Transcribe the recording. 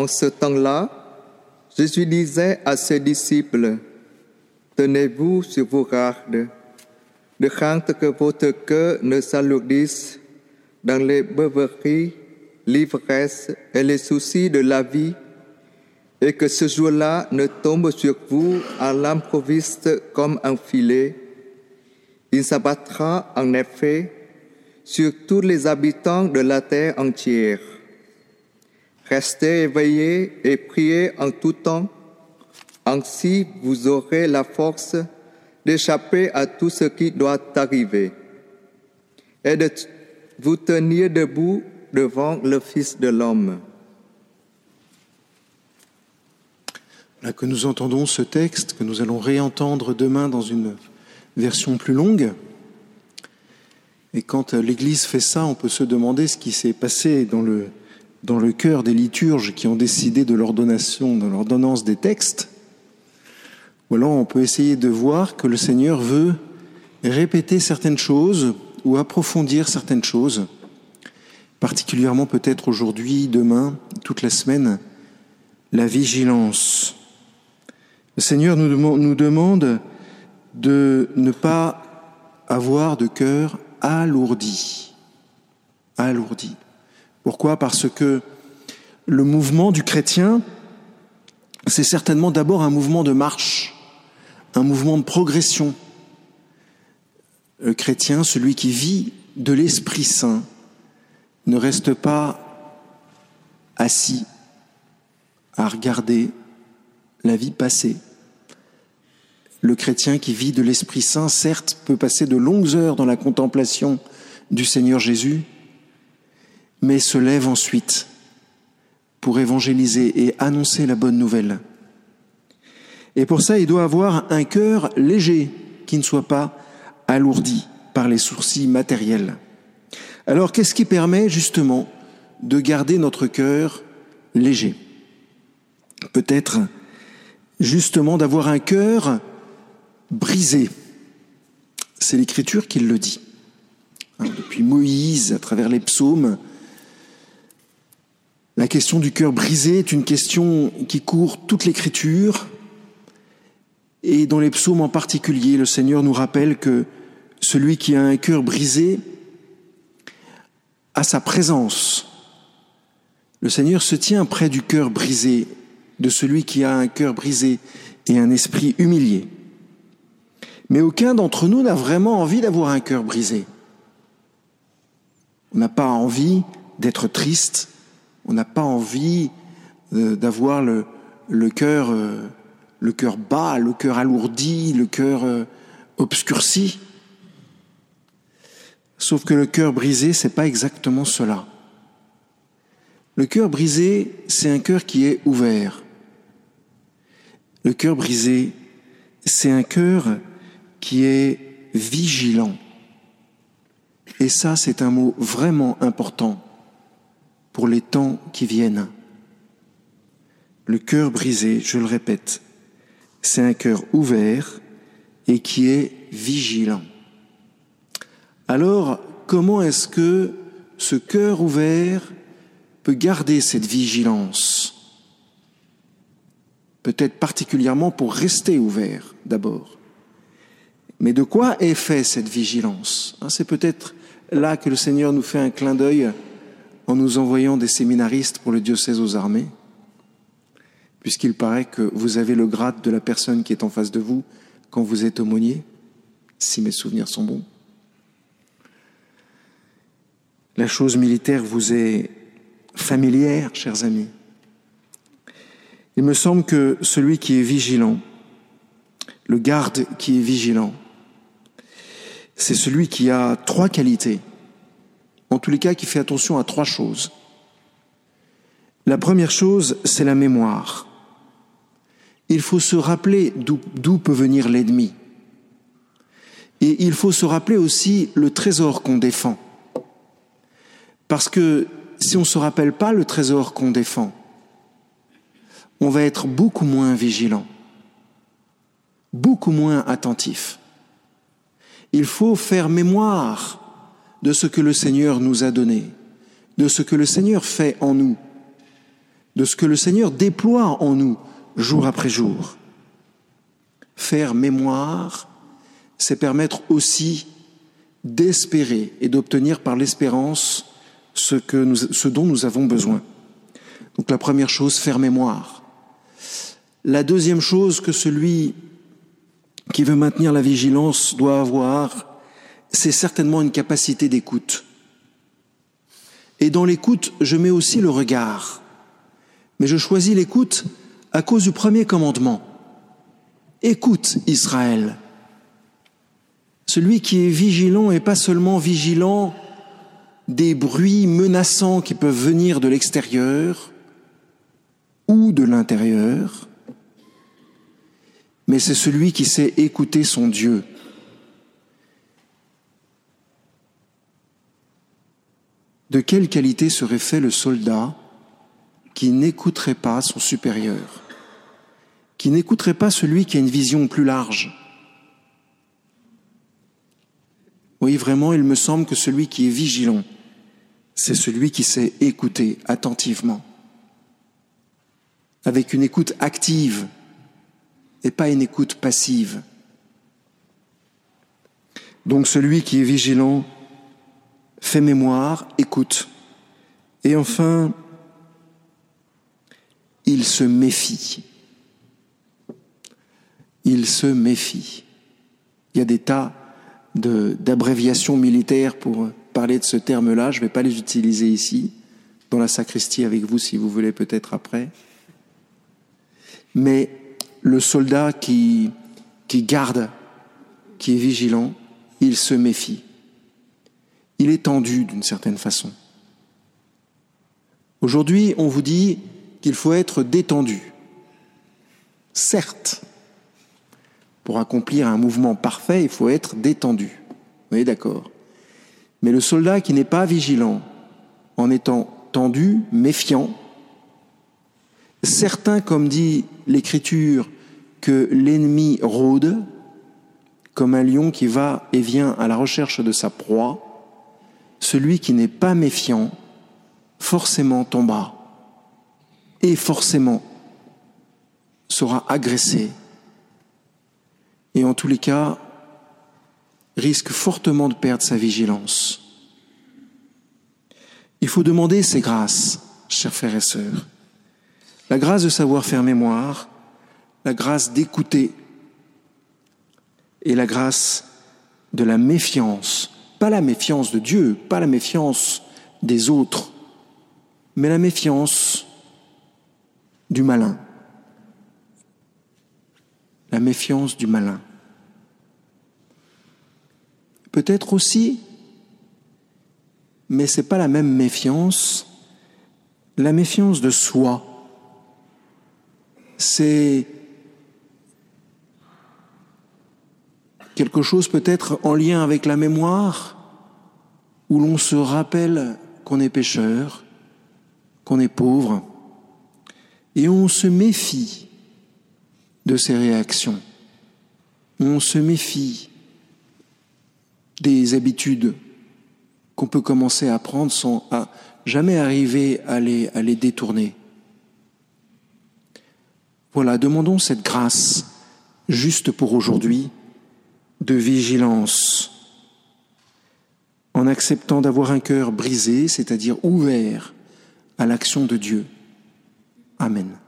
En ce temps-là, Jésus disait à ses disciples, Tenez-vous sur vos gardes, de crainte que votre cœur ne s'alourdisse dans les beuveries, l'ivresse et les soucis de la vie, et que ce jour-là ne tombe sur vous à l'improviste comme un filet. Il s'abattra en effet sur tous les habitants de la terre entière. Restez éveillés et priez en tout temps, ainsi vous aurez la force d'échapper à tout ce qui doit arriver et de vous tenir debout devant le Fils de l'homme. Là que nous entendons ce texte, que nous allons réentendre demain dans une version plus longue. Et quand l'Église fait ça, on peut se demander ce qui s'est passé dans le, dans le cœur des liturges qui ont décidé de l'ordonnation, de l'ordonnance des textes. Ou alors on peut essayer de voir que le Seigneur veut répéter certaines choses ou approfondir certaines choses, particulièrement peut-être aujourd'hui, demain, toute la semaine, la vigilance. Le Seigneur nous demande de ne pas avoir de cœur alourdi. Alourdi. Pourquoi? Parce que le mouvement du chrétien, c'est certainement d'abord un mouvement de marche, un mouvement de progression. Le chrétien, celui qui vit de l'Esprit Saint, ne reste pas assis à regarder la vie passée. Le chrétien qui vit de l'Esprit Saint, certes, peut passer de longues heures dans la contemplation du Seigneur Jésus, mais se lève ensuite pour évangéliser et annoncer la bonne nouvelle. Et pour ça, il doit avoir un cœur léger, qui ne soit pas alourdi par les sourcils matériels. Alors, qu'est-ce qui permet justement de garder notre cœur léger? Peut-être justement d'avoir un cœur brisé. C'est l'Écriture qui le dit. Hein, depuis Moïse, à travers les psaumes, la question du cœur brisé est une question qui court toute l'Écriture. Et dans les psaumes en particulier, le Seigneur nous rappelle que celui qui a un cœur brisé a sa présence. Le Seigneur se tient près du cœur brisé, de celui qui a un cœur brisé et un esprit humilié. Mais aucun d'entre nous n'a vraiment envie d'avoir un cœur brisé. On n'a pas envie d'être triste, on n'a pas envie euh, d'avoir le, le cœur euh, le cœur bas, le cœur alourdi, le cœur euh, obscurci. Sauf que le cœur brisé, c'est pas exactement cela. Le cœur brisé, c'est un cœur qui est ouvert. Le cœur brisé, c'est un cœur qui est vigilant. Et ça, c'est un mot vraiment important pour les temps qui viennent. Le cœur brisé, je le répète, c'est un cœur ouvert et qui est vigilant. Alors, comment est-ce que ce cœur ouvert peut garder cette vigilance? Peut-être particulièrement pour rester ouvert d'abord. Mais de quoi est fait cette vigilance? Hein, C'est peut-être là que le Seigneur nous fait un clin d'œil en nous envoyant des séminaristes pour le diocèse aux armées, puisqu'il paraît que vous avez le grade de la personne qui est en face de vous quand vous êtes aumônier, si mes souvenirs sont bons. La chose militaire vous est familière, chers amis. Il me semble que celui qui est vigilant, le garde qui est vigilant, c'est celui qui a trois qualités. En tous les cas, qui fait attention à trois choses. La première chose, c'est la mémoire. Il faut se rappeler d'où peut venir l'ennemi. Et il faut se rappeler aussi le trésor qu'on défend. Parce que si on ne se rappelle pas le trésor qu'on défend, on va être beaucoup moins vigilant, beaucoup moins attentif. Il faut faire mémoire de ce que le Seigneur nous a donné, de ce que le Seigneur fait en nous. de ce que le Seigneur déploie en nous jour après jour. Faire mémoire, c'est permettre aussi d'espérer et d'obtenir par l'espérance ce, que ce dont nous avons besoin. Donc la première chose, faire mémoire. La deuxième chose que celui qui veut maintenir la vigilance doit avoir, c'est certainement une capacité d'écoute. Et dans l'écoute, je mets aussi le regard. Mais je choisis l'écoute à cause du premier commandement. Écoute Israël. Celui qui est vigilant et pas seulement vigilant des bruits menaçants qui peuvent venir de l'extérieur ou de l'intérieur, mais c'est celui qui sait écouter son Dieu. De quelle qualité serait fait le soldat qui n'écouterait pas son supérieur, qui n'écouterait pas celui qui a une vision plus large? Oui, vraiment, il me semble que celui qui est vigilant, c'est celui qui sait écouter attentivement, avec une écoute active et pas une écoute passive. Donc celui qui est vigilant fait mémoire, écoute. Et enfin, il se méfie. Il se méfie. Il y a des tas d'abréviations militaires pour parler de ce terme-là. Je ne vais pas les utiliser ici, dans la sacristie avec vous si vous voulez peut-être après. Mais le soldat qui, qui garde, qui est vigilant, il se méfie. Il est tendu d'une certaine façon. Aujourd'hui, on vous dit qu'il faut être détendu. Certes, pour accomplir un mouvement parfait, il faut être détendu. Vous êtes d'accord Mais le soldat qui n'est pas vigilant, en étant tendu, méfiant, certain, comme dit l'Écriture, que l'ennemi rôde, comme un lion qui va et vient à la recherche de sa proie, celui qui n'est pas méfiant forcément tombera et forcément sera agressé et en tous les cas risque fortement de perdre sa vigilance. Il faut demander ces grâces, chers frères et sœurs. La grâce de savoir faire mémoire, la grâce d'écouter et la grâce de la méfiance, pas la méfiance de Dieu, pas la méfiance des autres, mais la méfiance du malin. La méfiance du malin. Peut-être aussi, mais ce n'est pas la même méfiance, la méfiance de soi. C'est quelque chose peut-être en lien avec la mémoire, où l'on se rappelle qu'on est pécheur, qu'on est pauvre, et on se méfie de ses réactions. On se méfie des habitudes qu'on peut commencer à prendre sans jamais arriver à les détourner. Voilà, demandons cette grâce juste pour aujourd'hui de vigilance en acceptant d'avoir un cœur brisé, c'est-à-dire ouvert à l'action de Dieu. Amen.